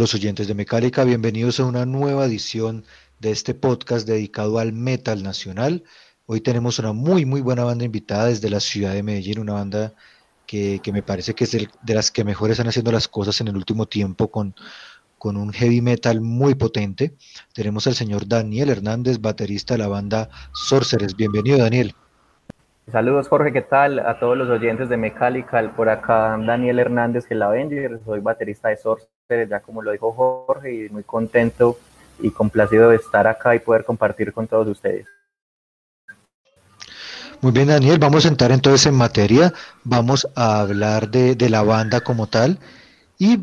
Los oyentes de Mecánica, bienvenidos a una nueva edición de este podcast dedicado al metal nacional. Hoy tenemos una muy muy buena banda invitada desde la ciudad de Medellín, una banda que, que me parece que es de las que mejor están haciendo las cosas en el último tiempo con, con un heavy metal muy potente. Tenemos al señor Daniel Hernández, baterista de la banda Sorcerers. Bienvenido Daniel. Saludos Jorge, ¿qué tal? A todos los oyentes de Mechanical, por acá Daniel Hernández, que la Avenger, soy baterista de Ya como lo dijo Jorge, y muy contento y complacido de estar acá y poder compartir con todos ustedes. Muy bien, Daniel, vamos a entrar entonces en materia, vamos a hablar de, de la banda como tal y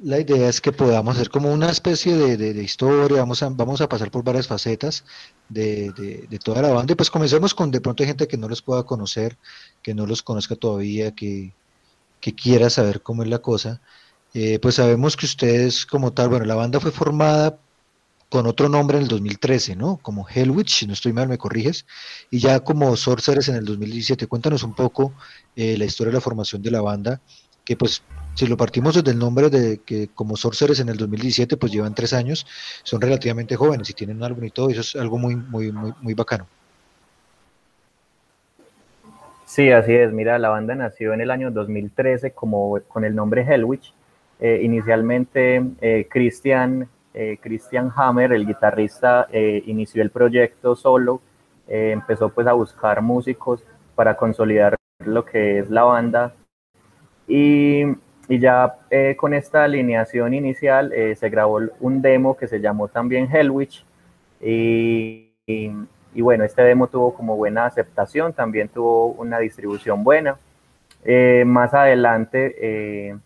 la idea es que podamos hacer como una especie de, de- historia, vamos a, vamos a pasar por varias facetas de, de- toda la banda y pues comencemos con de pronto gente que no los pueda conocer, que no los conozca todavía, que, que quiera saber cómo es la cosa. Eh, pues sabemos que ustedes como tal, bueno, la banda fue formada con otro nombre en el 2013, ¿no? Como Hellwitch, si no estoy mal, me corriges y ya como Sorcerers en el 2017. Cuéntanos un poco eh, la historia de la formación de la banda, que pues si lo partimos desde el nombre de que como Sorcerers en el 2017, pues llevan tres años, son relativamente jóvenes y tienen un álbum y todo, y eso es algo muy, muy, muy, muy bacano. Sí, así es. Mira, la banda nació en el año 2013 como, con el nombre Hellwitch. Eh, inicialmente, eh, Christian, eh, Christian Hammer, el guitarrista, eh, inició el proyecto solo. eh, empezó pues a buscar músicos para consolidar lo que es la banda. Y, y ya eh, con esta alineación inicial se grabó un demo que se llamó también Hellwitch. Y, y- y bueno, este demo tuvo como buena aceptación, también tuvo una distribución buena. Eh, más adelante eh,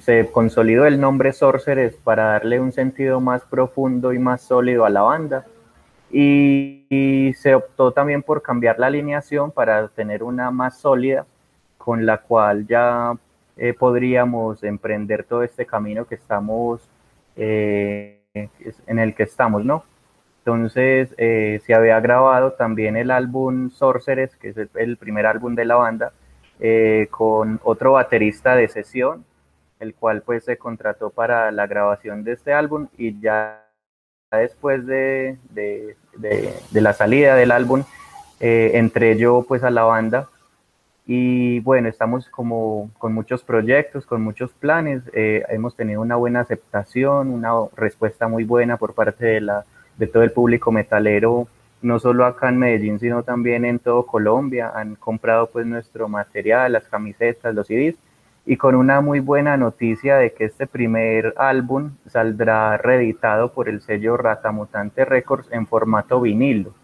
se, consolidó el nombre Sorcerers para darle un sentido más profundo y más sólido a la banda. Y, se optó también por cambiar la alineación para tener una más sólida, con la cual ya eh, podríamos emprender todo este camino que estamos, eh, en el que estamos, ¿no? Entonces eh, se había grabado también el álbum Sorcerers, que es el primer álbum de la banda, eh, con otro baterista de sesión, el cual pues se contrató para la grabación de este álbum y ya después de, de- la salida del álbum eh, entré yo pues a la banda. Y bueno, estamos como con muchos proyectos, con muchos planes, eh, hemos tenido una buena aceptación, una respuesta muy buena por parte de, la, de todo el público metalero, no solo acá en Medellín, sino también en todo Colombia, han comprado pues nuestro material, las camisetas, los CDs, y con una muy buena noticia de que este primer álbum saldrá reeditado por el sello Ratamutante Records en formato vinilo.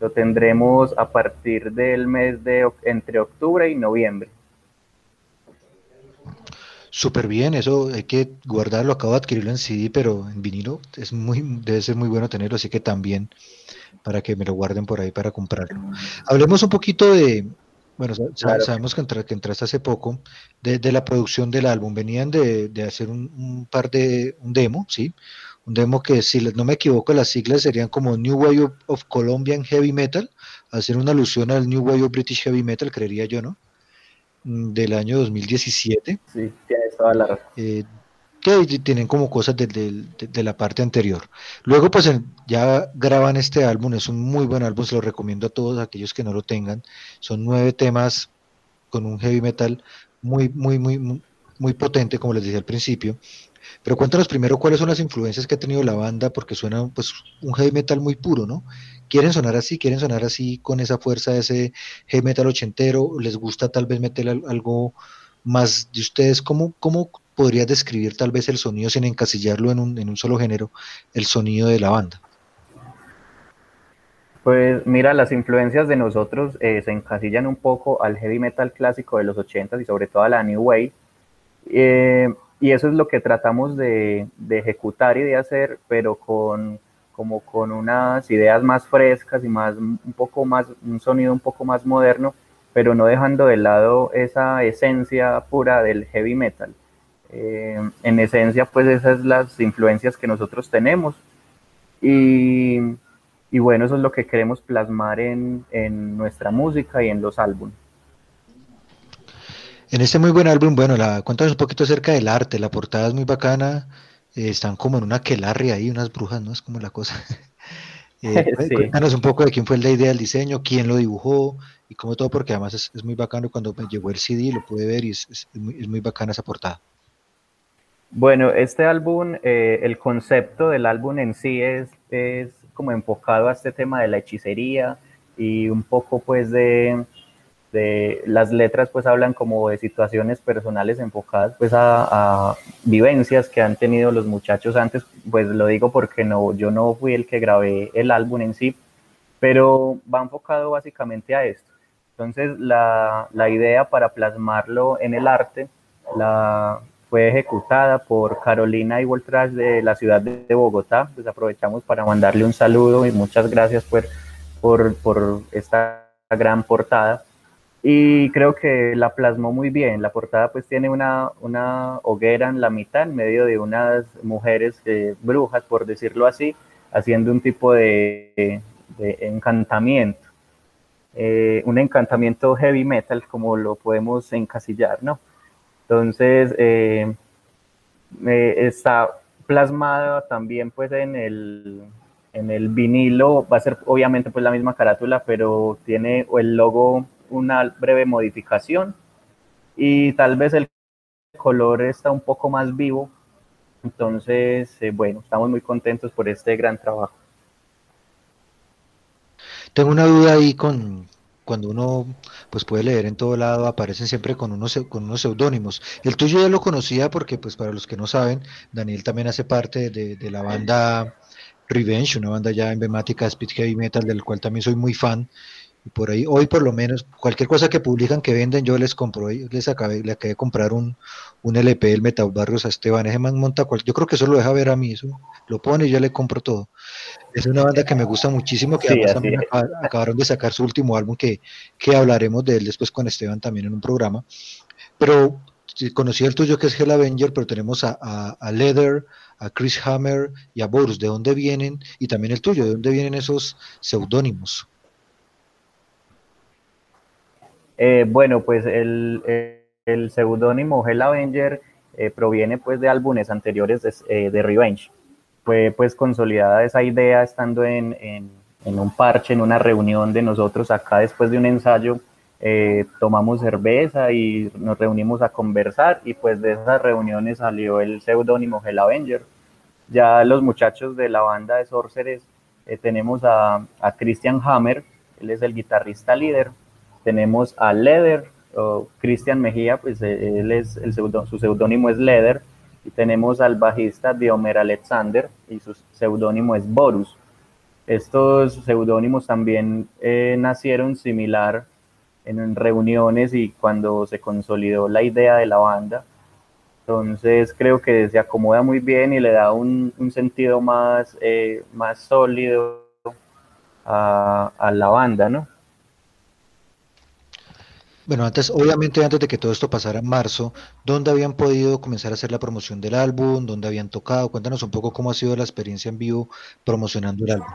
Lo tendremos a partir del mes de entre octubre y noviembre. Súper bien, eso hay que guardarlo, acabo de adquirirlo en CD, pero en vinilo es muy, debe ser muy bueno tenerlo, así que también para que me lo guarden por ahí para comprarlo. Hablemos un poquito de, bueno, Claro. sabemos que, entra- que entraste hace poco, de, de la producción del álbum. Venían de, de hacer un, un par de, un demo, ¿sí? Un demo que, si no me equivoco, las siglas serían como New Wave of, of Colombian Heavy Metal, hacer una alusión al New Wave of British Heavy Metal, creería yo, ¿no? Mm, Del año 2017 Sí, tienes toda la razón. eh, que tienen como cosas de, la parte anterior. Luego, pues ya graban este álbum, es un muy buen álbum, se lo recomiendo a todos aquellos que no lo tengan. Son nueve temas con un heavy metal muy, muy, muy, muy, potente, como les dije al principio. Pero cuéntanos primero cuáles son las influencias que ha tenido la banda, porque suena pues un heavy metal muy puro, ¿no? ¿Quieren sonar así? ¿Quieren sonar así con esa fuerza ese heavy metal ochentero? ¿Les gusta tal vez meter al- algo más de ustedes? ¿Cómo, cómo podrías describir tal vez el sonido sin encasillarlo en un, solo género, el sonido de la banda? Pues mira, las influencias de nosotros eh, se encasillan un poco al heavy metal clásico de los 80s y sobre todo a la New Wave. Eh, y eso es lo que tratamos de, de, ejecutar y de hacer, pero con como con unas ideas más frescas y más un poco más un sonido un poco más moderno, pero no dejando de lado esa esencia pura del heavy metal. Eh, en esencia, pues esas son las influencias que nosotros tenemos. Y, y bueno, eso es lo que queremos plasmar en, en nuestra música y en los álbumes. En este muy buen álbum, bueno, la, cuéntanos un poquito acerca del arte, la portada es muy bacana, eh, están como en una quelarre ahí, unas brujas, ¿no? Es como la cosa. eh, sí. Cuéntanos un poco de quién fue la idea del diseño, quién lo dibujó y cómo todo, porque además es, es muy bacano cuando me llegó el CD, lo pude ver y es, es, muy, es muy bacana esa portada. Bueno, este álbum, eh, el concepto del álbum en sí es, es como enfocado a este tema de la hechicería y un poco pues de, de las letras pues hablan como de situaciones personales enfocadas pues a, a, vivencias que han tenido los muchachos antes, pues lo digo porque no, yo no fui el que grabé el álbum en sí, pero va enfocado básicamente a esto. Entonces la, la idea para plasmarlo en el arte la, fue ejecutada por Carolina Igualtrash de la ciudad de Bogotá. Pues aprovechamos para mandarle un saludo y muchas gracias por, por, por esta gran portada. Y creo que la plasmó muy bien. La portada pues tiene una, una hoguera en la mitad, en medio de unas mujeres eh, brujas, por decirlo así, haciendo un tipo de, de encantamiento. Eh, un encantamiento heavy metal, como lo podemos encasillar, ¿no? Entonces, eh, está plasmada también pues en el, en el vinilo, va a ser obviamente pues la misma carátula, pero tiene el logo una breve modificación y tal vez el color está un poco más vivo. Entonces, eh, bueno, estamos muy contentos por este gran trabajo. Tengo una duda ahí con, cuando uno pues puede leer en todo lado, aparecen siempre con unos, con unos seudónimos. El tuyo ya lo conocía porque, pues para los que no saben, Daniel también hace parte de, de la banda Revenge, una banda ya emblemática de speed heavy metal, del cual también soy muy fan. Y por ahí, hoy por lo menos, cualquier cosa que publican, que venden, yo les compro, les acabé, le acabé de comprar un, un LP del Metal Barrios a Esteban, ese man monta cual, yo creo que eso lo deja ver a mí, eso lo pone y yo le compro todo. Es una banda que me gusta muchísimo, que sí, además también acabaron de sacar su último álbum, que, que hablaremos de él después con Esteban también en un programa. Pero conocí el tuyo que es Hell Avenger, pero tenemos a, a, a, Leather, a Chris Hammer y a Boris. ¿De dónde vienen? Y también el tuyo, ¿de dónde vienen esos seudónimos? Eh, bueno, pues el, el seudónimo Hell Avenger eh, proviene pues de álbumes anteriores de, eh, de, Revenge. Fue pues consolidada esa idea estando en, en, un parche, en una reunión de nosotros acá después de un ensayo. Tomamos cerveza y nos reunimos a conversar y pues de esas reuniones salió el seudónimo Hell Avenger. Ya los muchachos de la banda de Sorceres tenemos a, a Christian Hammer, él es el guitarrista líder, tenemos a Leder, Cristian Mejía, pues él es el su seudónimo es Leder, y tenemos al bajista Diomer Alexander, y su seudónimo es Borus. Estos seudónimos también eh, nacieron similar en reuniones y cuando se consolidó la idea de la banda. Entonces creo que se acomoda muy bien y le da un, sentido más, eh, más sólido a la banda, ¿no? Bueno, antes, obviamente antes de que todo esto pasara en marzo, ¿dónde habían podido comenzar a hacer la promoción del álbum? ¿Dónde habían tocado? Cuéntanos un poco cómo ha sido la experiencia en vivo promocionando el álbum.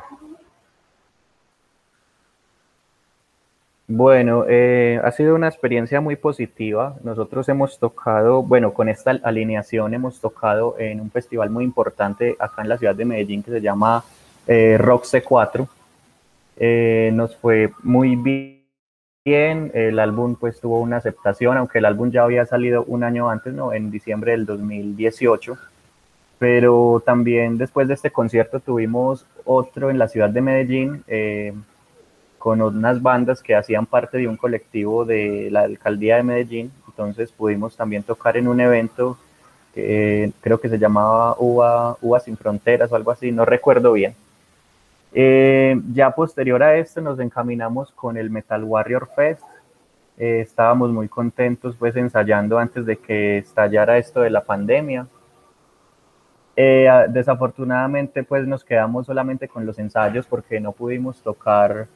Bueno, eh, ha sido una experiencia muy positiva. Nosotros hemos tocado, bueno, con esta alineación hemos tocado en un festival muy importante acá en la ciudad de Medellín que se llama eh, Rock C4. Eh, nos fue muy bien bien, el álbum pues tuvo una aceptación, aunque el álbum ya había salido un año antes, ¿no? En diciembre del 2018, pero también después de este concierto tuvimos otro en la ciudad de Medellín, eh, con unas bandas que hacían parte de un colectivo de la alcaldía de Medellín, entonces pudimos también tocar en un evento creo que se llamaba Uva, Uva Sin Fronteras o algo así, no recuerdo bien. Eh, ya posterior a esto nos encaminamos con el Metal Warrior Fest. Eh, estábamos muy contentos pues ensayando antes de que estallara esto de la pandemia. Eh, desafortunadamente pues nos quedamos solamente con los ensayos porque no pudimos tocar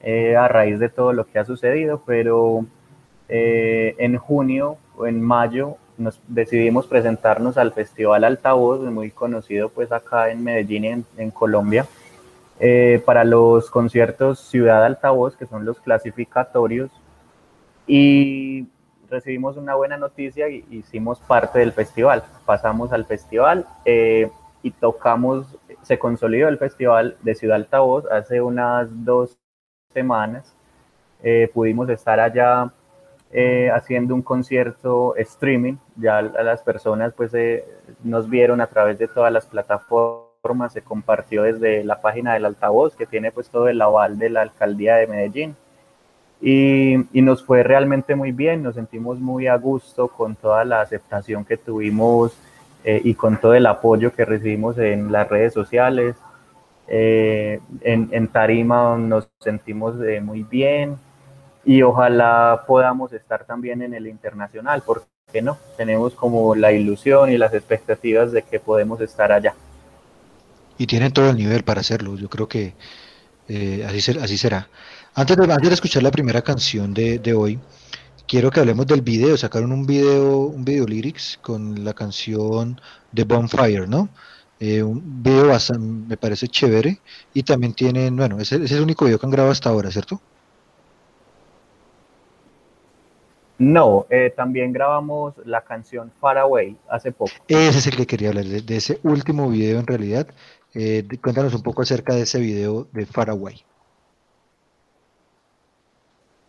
a raíz de todo lo que ha sucedido, pero en junio o en mayo nos decidimos presentarnos al Festival Altavoz, muy conocido pues acá en Medellín, en, Colombia, eh, para los conciertos Ciudad Altavoz, que son los clasificatorios, y recibimos una buena noticia y hicimos parte del festival. Pasamos al festival eh, y tocamos, se consolidó el festival de Ciudad Altavoz hace unas dos semanas. Eh, pudimos estar allá eh, haciendo un concierto streaming. Ya las personas pues eh, nos vieron a través de todas las plataformas, se compartió desde la página del altavoz que tiene pues todo el aval de la alcaldía de Medellín. Y, y, nos fue realmente muy bien, nos sentimos muy a gusto con toda la aceptación que tuvimos eh, y con todo el apoyo que recibimos en las redes sociales. en, en, Tarima nos sentimos muy bien, y ojalá podamos estar también en el internacional, porque no, tenemos como la ilusión y las expectativas de que podemos estar allá. Y tienen todo el nivel para hacerlo, yo creo que eh, así, así será. Antes de, antes de escuchar la primera canción de, de, hoy, quiero que hablemos del video, sacaron un video, un video lyrics con la canción de Bonfire, ¿no? Eh, un video bastante, me parece chévere y también tienen, bueno, ese, ese es el único video que han grabado hasta ahora, ¿cierto? No, eh, también grabamos la canción Far Away hace poco. Ese es el que quería hablar, de, ese último video en realidad. Eh, cuéntanos un poco acerca de ese video de Far Away.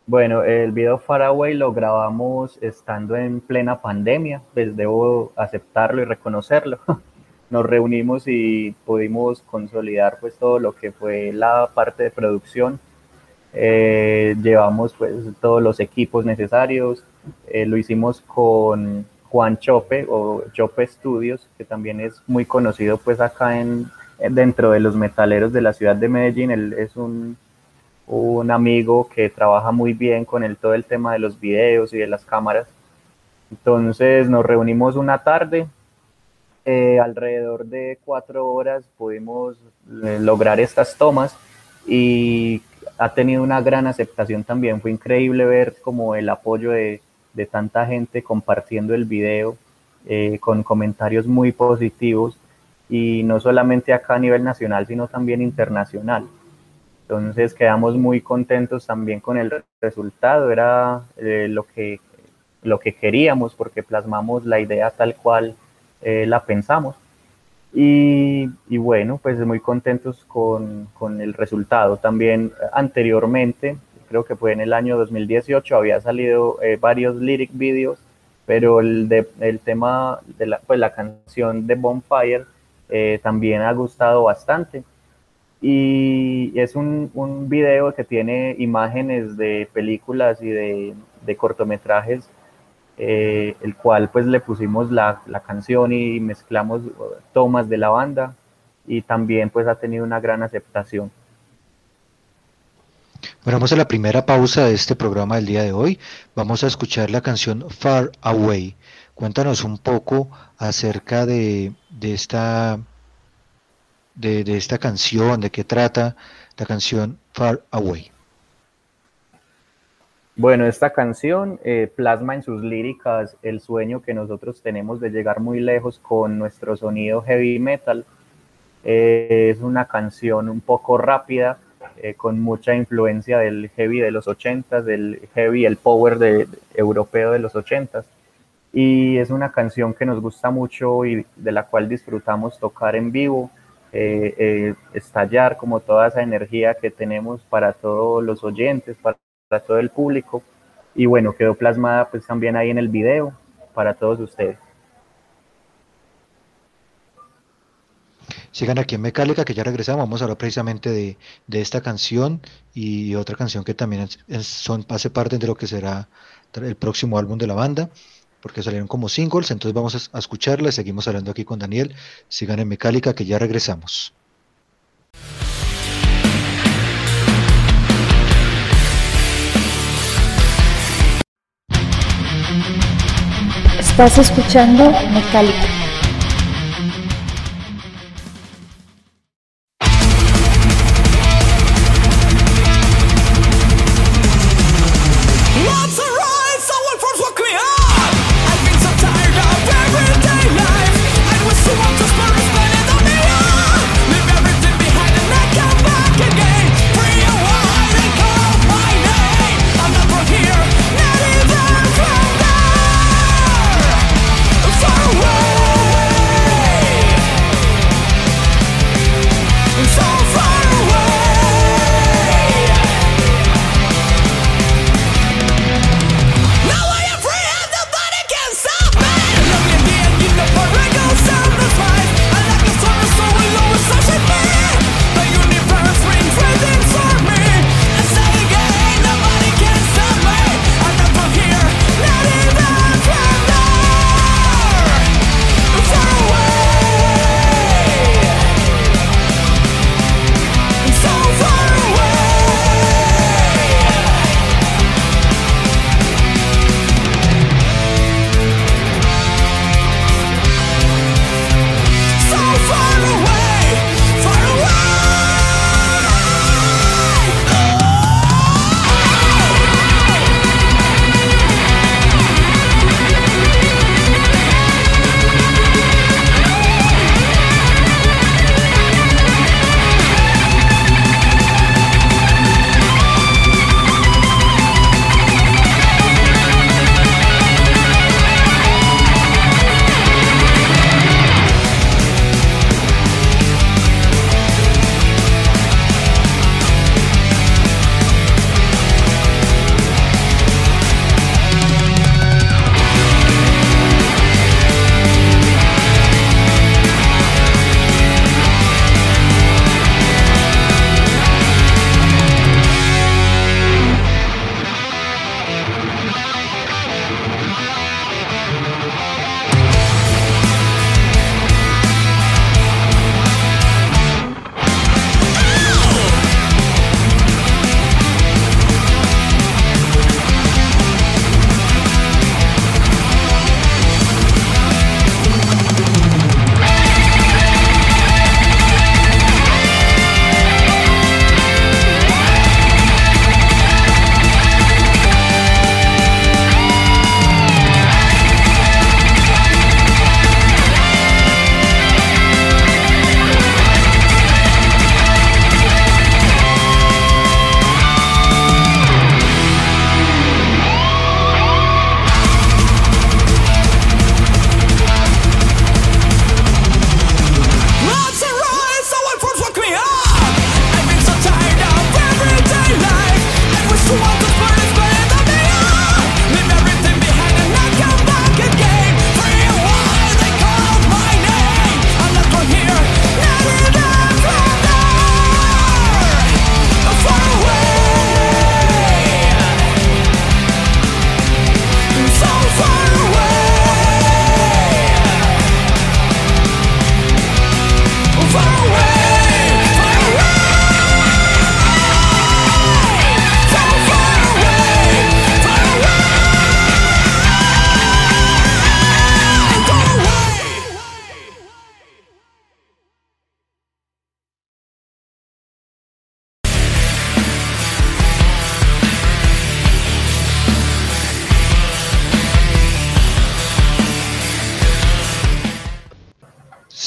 Bueno, el video Far Away lo grabamos estando en plena pandemia, pues debo aceptarlo y reconocerlo. Nos reunimos y pudimos consolidar pues todo lo que fue la parte de producción eh, llevamos pues todos los equipos necesarios, eh, lo hicimos con Juan Chope o Chope Studios, que también es muy conocido pues acá en, dentro de los metaleros de la ciudad de Medellín, él es un, un amigo que trabaja muy bien con el, todo el tema de los videos y de las cámaras. Entonces nos reunimos una tarde, eh, alrededor de cuatro horas pudimos lograr estas tomas y ha tenido una gran aceptación también. Fue increíble ver como el apoyo de, de tanta gente compartiendo el video eh, con comentarios muy positivos y no solamente acá a nivel nacional, sino también internacional. Entonces quedamos muy contentos también con el resultado, era eh, lo, que, lo que queríamos porque plasmamos la idea tal cual eh, la pensamos. Y, bueno, pues muy contentos con, con, el resultado. También anteriormente, creo que fue en el año 2018, había salido eh, varios lyric videos, pero el, de, el tema de la, pues la canción de Bonfire eh, también ha gustado bastante. Y es un, un video que tiene imágenes de películas y de, de cortometrajes eh, el cual pues le pusimos la, la, canción y mezclamos tomas de la banda y también pues ha tenido una gran aceptación. Bueno, vamos a la primera pausa de este programa del día de hoy. Vamos a escuchar la canción Far Away. Cuéntanos un poco acerca de, de esta de, de esta canción, de qué trata la canción Far Away. Bueno, esta canción eh, plasma en sus líricas el sueño que nosotros tenemos de llegar muy lejos con nuestro sonido heavy metal. Eh, es una canción un poco rápida, eh, con mucha influencia del heavy de los 80s, del heavy, el power de, europeo de los 80s. Y es una canción que nos gusta mucho y de la cual disfrutamos tocar en vivo, estallar como toda esa energía que tenemos para todos los oyentes, para para todo el público. Y bueno, quedó plasmada pues también ahí en el video para todos ustedes. Sigan aquí en Mecálica, que ya regresamos. Vamos a hablar precisamente de, de esta canción y otra canción que también son, hace parte de lo que será el próximo álbum de la banda. Porque salieron como singles, entonces vamos a, escucharla y seguimos hablando aquí con Daniel. Sigan en Mecálica que ya regresamos. Estás escuchando Mecálica.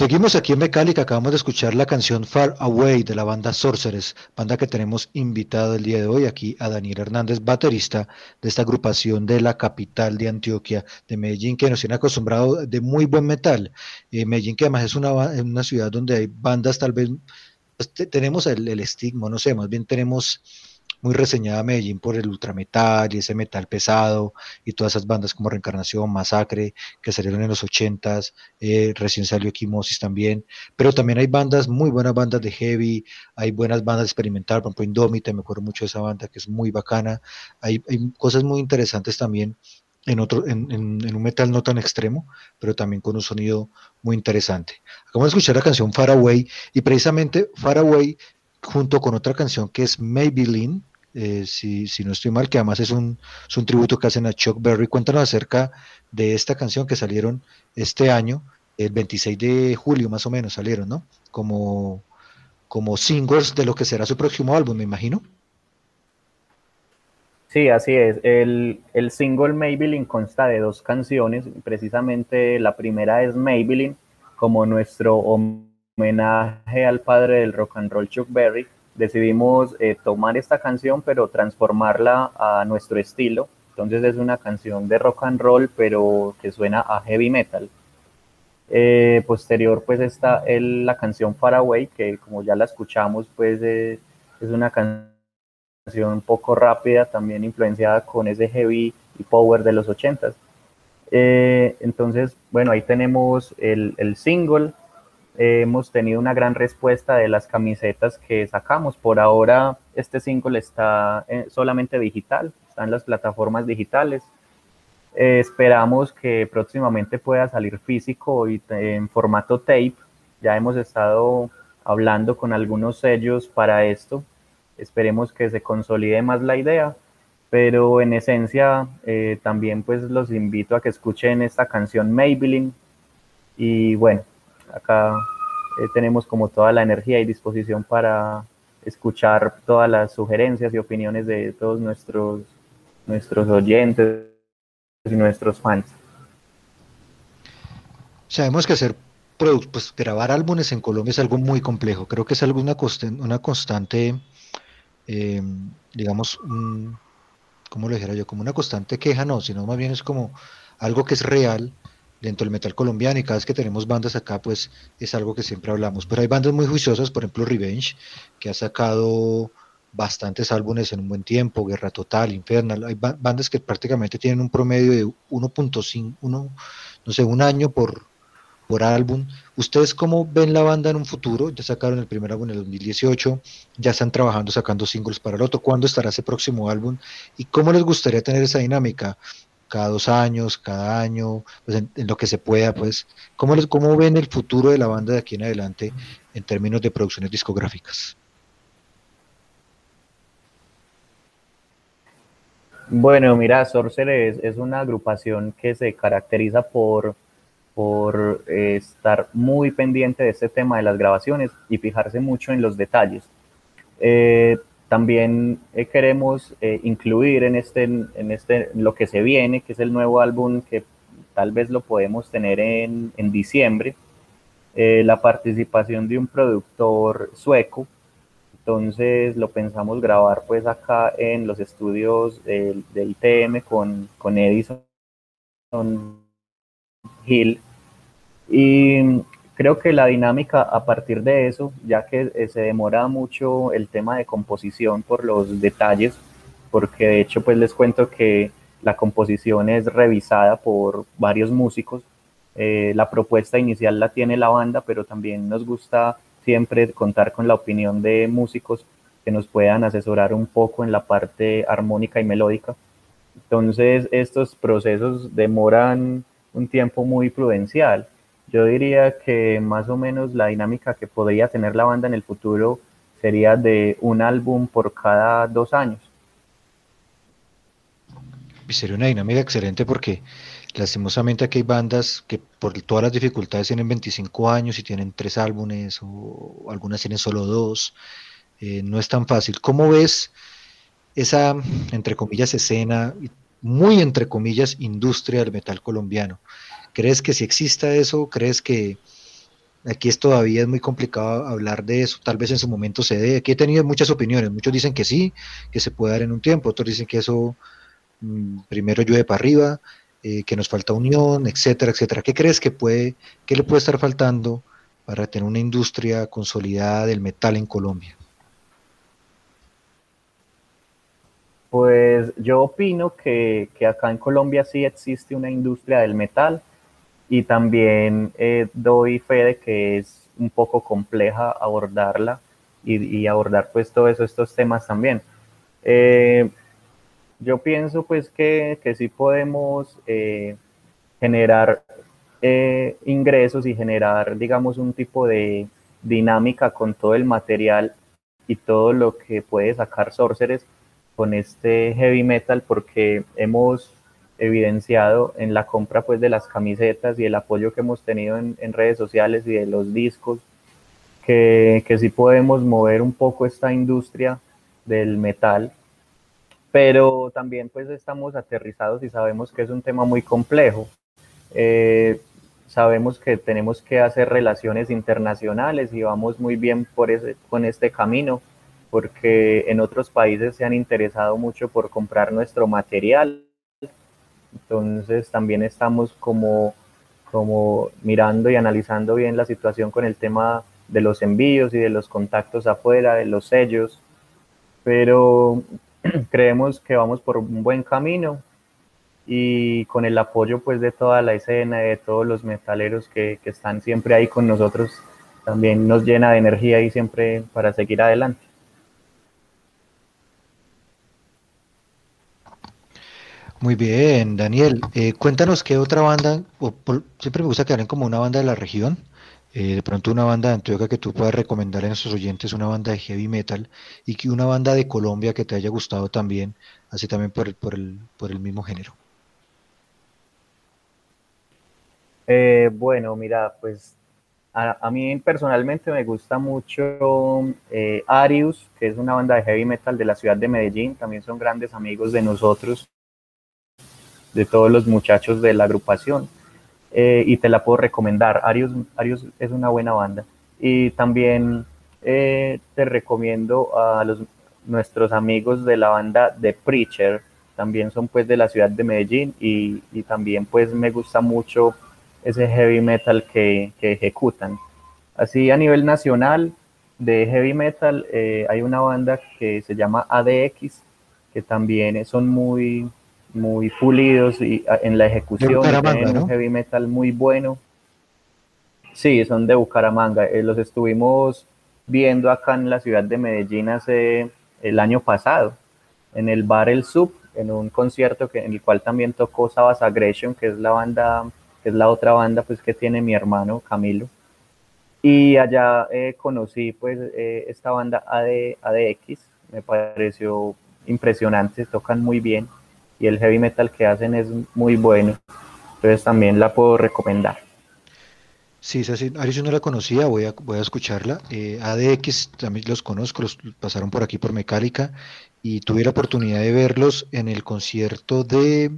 Seguimos aquí en Mecálica, acabamos de escuchar la canción Far Away de la banda Sorceress, banda que tenemos invitado el día de hoy aquí a Daniel Hernández, baterista de esta agrupación de la capital de Antioquia, de Medellín, que nos tiene acostumbrado de muy buen metal. Eh, Medellín que además es una, una ciudad donde hay bandas tal vez, pues, tenemos el, el estigma, no sé, más bien tenemos muy reseñada Medellín por el ultrametal y ese metal pesado y todas esas bandas como Reencarnación, Masacre, que salieron en los ochentas, eh, recién salió Equimosis también, pero también hay bandas, muy buenas bandas de heavy, hay buenas bandas experimentales, por ejemplo Indomita, me acuerdo mucho de esa banda que es muy bacana, hay, cosas muy interesantes también en, otro, en, un metal no tan extremo, pero también con un sonido muy interesante. Vamos a escuchar la canción Far Away y precisamente Far Away junto con otra canción que es Maybelline, eh, si, no estoy mal, que además es un, es un tributo que hacen a Chuck Berry. Cuéntanos acerca de esta canción que salieron este año, el 26 de julio más o menos salieron, ¿no? Como, como singles de lo que será su próximo álbum, me imagino. Sí, así es. El, el single Maybelline consta de dos canciones. Precisamente la primera es Maybelline, como nuestro homenaje al padre del rock and roll Chuck Berry. Decidimos eh, tomar esta canción, pero transformarla a nuestro estilo. Entonces es una canción de rock and roll, pero que suena a heavy metal. Eh, posterior, pues está el, la canción Far Away, que como ya la escuchamos, pues eh, es una canción un poco rápida, también influenciada con ese heavy y power de los ochentas. Eh, entonces, bueno, ahí tenemos el, el single. Eh, hemos tenido una gran respuesta de las camisetas que sacamos. Por ahora, este single está eh, solamente digital, está en las plataformas digitales. esperamos que próximamente pueda salir físico y en formato tape. Ya hemos estado hablando con algunos sellos para esto Esperemos que se consolide más la idea, pero en esencia eh, también pues los invito a que escuchen esta canción Maybelline y bueno, acá eh, tenemos como toda la energía y disposición para escuchar todas las sugerencias y opiniones de todos nuestros, nuestros oyentes y nuestros fans. Sabemos que hacer pues grabar álbumes en Colombia es algo muy complejo. Creo que es algo una, constante eh, digamos, un, ¿cómo lo dijera yo? Como una constante queja, no, sino más bien es como algo que es real dentro del metal colombiano y cada vez que tenemos bandas acá, pues es algo que siempre hablamos. Pero hay bandas muy juiciosas, por ejemplo Revenge, que ha sacado bastantes álbumes en un buen tiempo, Guerra Total, Infernal, hay bandas que prácticamente tienen un promedio de 1.5, no sé, un año por, por álbum. ¿Ustedes cómo ven la banda en un futuro? Ya sacaron el primer álbum en el 2018, ya están trabajando sacando singles para el otro. ¿Cuándo estará ese próximo álbum? ¿Y cómo les gustaría tener esa dinámica? Cada dos años, cada año, pues en, lo que se pueda, pues. ¿Cómo, les, ¿Cómo ven el futuro de la banda de aquí en adelante en términos de producciones discográficas? Bueno, mira, Sorcerer es una agrupación que se caracteriza por por eh, estar muy pendiente de este tema de las grabaciones y fijarse mucho en los detalles. Eh, también eh, queremos incluir en este, en este, lo que se viene, que es el nuevo álbum que tal vez lo podemos tener en, en diciembre, la participación de un productor sueco. Entonces lo pensamos grabar pues acá en los estudios del, del ITM con, con Edison Hill. Y creo que la dinámica a partir de eso, ya que eh, se demora mucho el tema de composición por los detalles, porque de hecho pues les cuento que la composición es revisada por varios músicos. Eh, la propuesta inicial la tiene la banda, pero también nos gusta siempre contar con la opinión de músicos que nos puedan asesorar un poco en la parte armónica y melódica. Entonces estos procesos demoran un tiempo muy prudencial. Yo diría que más o menos la dinámica que podría tener la banda en el futuro sería de un álbum por cada dos años. Y sería una dinámica excelente porque lastimosamente aquí hay bandas que por todas las dificultades tienen 25 años y tienen tres álbumes o algunas tienen solo dos. Eh, no es tan fácil. ¿Cómo ves esa, entre comillas, escena muy entre comillas, industria del metal colombiano. ¿Crees que si exista eso? ¿Crees que aquí es todavía es muy complicado hablar de eso? Tal vez en su momento se dé. Aquí he tenido muchas opiniones. Muchos dicen que sí, que se puede dar en un tiempo. Otros dicen que eso mm, primero llueve para arriba, eh, que nos falta unión, etcétera, etcétera. ¿Qué crees que puede, qué le puede estar faltando para tener una industria consolidada del metal en Colombia? Pues yo opino que, acá en Colombia sí existe una industria del metal y también eh, doy fe de que es un poco compleja abordarla y, abordar pues todos estos temas también. Eh, yo pienso pues que, que sí podemos eh, generar eh, ingresos y generar, digamos, un tipo de dinámica con todo el material y todo lo que puede sacar Sorceres con este heavy metal porque hemos evidenciado en la compra pues de las camisetas y el apoyo que hemos tenido en, redes sociales y de los discos que, que sí podemos mover un poco esta industria del metal pero también pues estamos aterrizados y sabemos que es un tema muy complejo. Eh, sabemos que tenemos que hacer relaciones internacionales y vamos muy bien por ese, con este camino porque en otros países se han interesado mucho por comprar nuestro material. Entonces también estamos como, como mirando y analizando bien la situación con el tema de los envíos y de los contactos afuera, de los sellos. Pero creemos que vamos por un buen camino y con el apoyo pues de toda la escena, de todos los metaleros que, que están siempre ahí con nosotros, también nos llena de energía y siempre para seguir adelante. Muy bien, Daniel. Eh, cuéntanos qué otra banda, o siempre me gusta que hablen como una banda de la región, eh, de pronto una banda de Antioquia que tú puedas recomendar a nuestros oyentes, una banda de heavy metal y que una banda de Colombia que te haya gustado también, así también por el, por el, por el mismo género. Eh, bueno, mira, pues a, mí personalmente me gusta mucho eh, Arius, que es una banda de heavy metal de la ciudad de Medellín, también son grandes amigos de nosotros, de todos los muchachos de la agrupación. Eh, y te la puedo recomendar. Arius, Arius es una buena banda. Y también eh, te recomiendo a los, nuestros amigos de la banda The Preacher, también son pues de la ciudad de Medellín y, y también pues me gusta mucho ese heavy metal que, que ejecutan. Así a nivel nacional de heavy metal eh, hay una banda que se llama ADX, que también son muy, muy pulidos y en la ejecución, tienen un heavy metal muy bueno. Sí, son de Bucaramanga. Eh, los estuvimos viendo acá en la ciudad de Medellín hace el año pasado, en el bar El Sub, en un concierto que, en el cual también tocó Sabas Aggression, que es la banda, que es la otra banda pues que tiene mi hermano Camilo. Y allá eh, conocí pues eh, esta banda AD, ADX, me pareció impresionante, tocan muy bien y el heavy metal que hacen es muy bueno. Entonces también la puedo recomendar. Sí, sí, Ari yo no la conocía, voy a, voy a escucharla. Eh, ADX también los conozco, los pasaron por aquí por Mecálica y tuve la oportunidad de verlos en el concierto de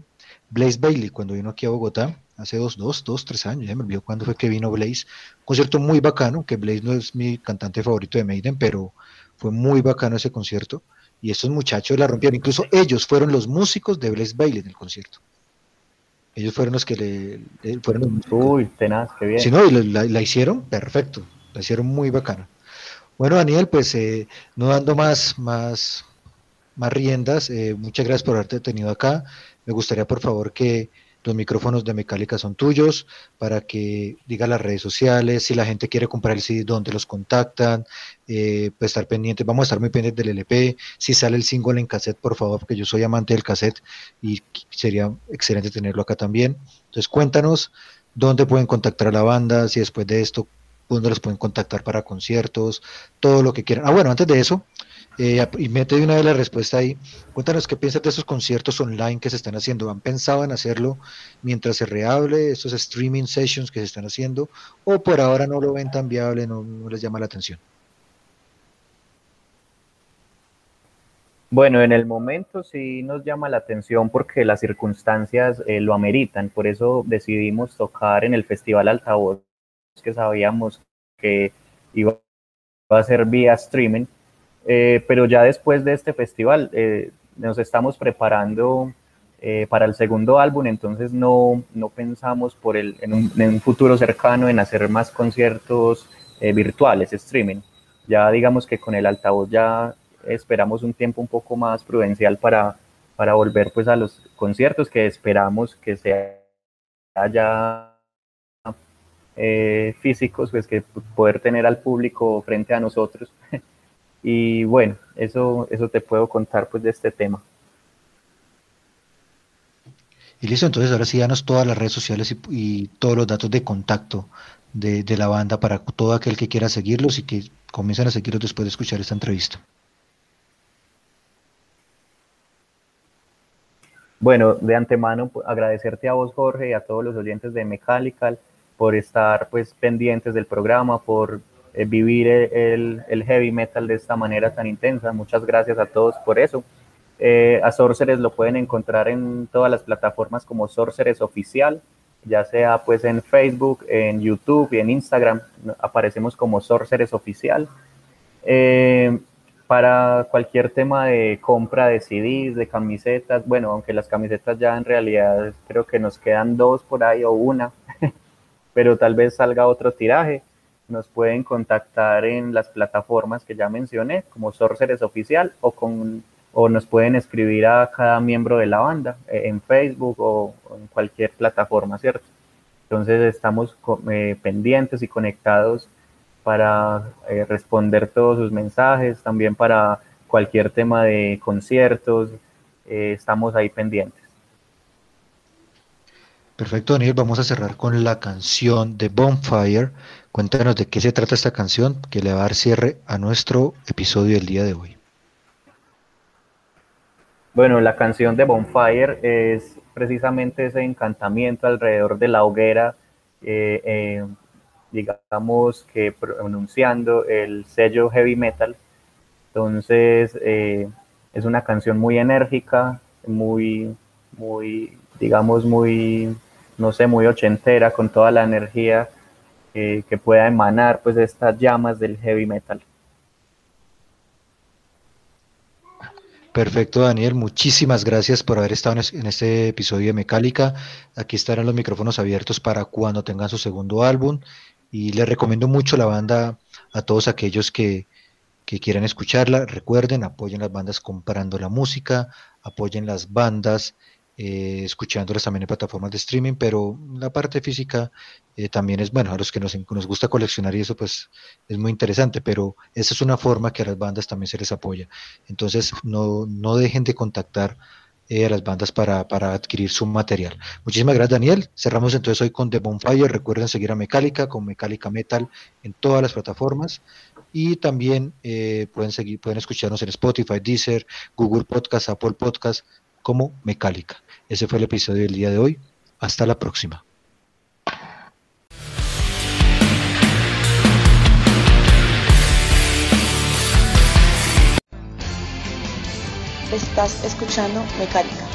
Blaze Bailey cuando vino aquí a Bogotá hace dos, dos, dos, tres años, ya me olvidó cuándo fue que vino Blaze. concierto muy bacano, que Blaze no es mi cantante favorito de Maiden, pero fue muy bacano ese concierto y estos muchachos la rompieron. Incluso ellos fueron los músicos de Blaze Bailey en el concierto. Ellos fueron los que le, fueron Uy, tenaz, qué bien. Sí, no, y la, hicieron perfecto, la hicieron muy bacana. Bueno, Daniel, pues eh, no dando más, más, más riendas, eh, muchas gracias por haberte tenido acá. Me gustaría, por favor, que los micrófonos de Mecálica son tuyos para que diga las redes sociales, si la gente quiere comprar el CD, dónde los contactan, eh, pues estar pendientes, vamos a estar muy pendientes del LP, si sale el single en cassette, por favor, porque yo soy amante del cassette y sería excelente tenerlo acá también. Entonces cuéntanos dónde pueden contactar a la banda, si después de esto, dónde los pueden contactar para conciertos, todo lo que quieran. Ah, bueno, antes de eso, eh, y mete de una vez la respuesta ahí. Cuéntanos qué piensas de esos conciertos online que se están haciendo. ¿Han pensado en hacerlo mientras se reable, esos streaming sessions que se están haciendo? ¿O por ahora no lo ven tan viable, no, les llama la atención? Bueno, en el momento sí nos llama la atención porque las circunstancias eh, lo ameritan. Por eso decidimos tocar en el Festival Altavoz, que sabíamos que iba a ser vía streaming eh, pero ya después de este festival eh, nos estamos preparando eh, para el segundo álbum, entonces no, no pensamos por el, en, un, futuro cercano en hacer más conciertos virtuales, streaming. Ya digamos que con el altavoz ya esperamos un tiempo un poco más prudencial para, para volver pues a los conciertos que esperamos que sea ya físicos, pues que poder tener al público frente a nosotros Y bueno, eso, eso te puedo contar pues de este tema. Y listo, entonces ahora sí danos todas las redes sociales y, y todos los datos de contacto de, de, la banda para todo aquel que quiera seguirlos y que comiencen a seguirlos después de escuchar esta entrevista. Bueno, de antemano pues, agradecerte a vos Jorge y a todos los oyentes de Mechanical por estar pues pendientes del programa, por eh, vivir el, heavy metal de esta manera tan intensa. Muchas gracias a todos por eso. Eh, a Sorceres lo pueden encontrar en todas las plataformas como Sorceres Oficial, ya sea pues en Facebook, en YouTube y en Instagram. Aparecemos como Sorceres Oficial. Eh, para cualquier tema de compra de CDs, de camisetas, bueno, aunque las camisetas ya en realidad creo que nos quedan dos por ahí o una, pero tal vez salga otro tiraje, nos pueden contactar en las plataformas que ya mencioné, como Sorceres Oficial, o, con, o nos pueden escribir a cada miembro de la banda eh, en Facebook o, en cualquier plataforma, ¿cierto? Entonces estamos eh, pendientes y conectados para eh, responder todos sus mensajes, también para cualquier tema de conciertos, estamos ahí pendientes. Perfecto, Daniel, vamos a cerrar con la canción de Bonfire. Cuéntanos de qué se trata esta canción que le va a dar cierre a nuestro episodio del día de hoy. Bueno, la canción de Bonfire es precisamente ese encantamiento alrededor de la hoguera. Eh, digamos que pronunciando el sello heavy metal. Entonces eh, es una canción muy enérgica, muy, muy, digamos, muy, no sé, muy ochentera, con toda la energía eh, que pueda emanar pues estas llamas del heavy metal. Perfecto, Daniel. Muchísimas gracias por haber estado en este episodio de Mecálica. Aquí estarán los micrófonos abiertos para cuando tengan su segundo álbum y les recomiendo mucho la banda a todos aquellos que, que quieran escucharla. Recuerden, apoyen las bandas comprando la música, apoyen las bandas eh, escuchándolas también en plataformas de streaming, pero la parte física eh, también es, bueno, a los que nos, nos, gusta coleccionar y eso pues es muy interesante, pero esa es una forma que a las bandas también se les apoya. Entonces no, no dejen de contactar eh, a las bandas para, para, adquirir su material. Muchísimas gracias, Daniel. Cerramos entonces hoy con The Bonfire. Recuerden seguir a Metallica con Metallica Metal en todas las plataformas. Y también eh, pueden seguir, pueden escucharnos en Spotify, Deezer, Google Podcast, Apple Podcast, como Metallica. Ese fue el episodio del día de hoy. Hasta la próxima. Estás escuchando Mecánica.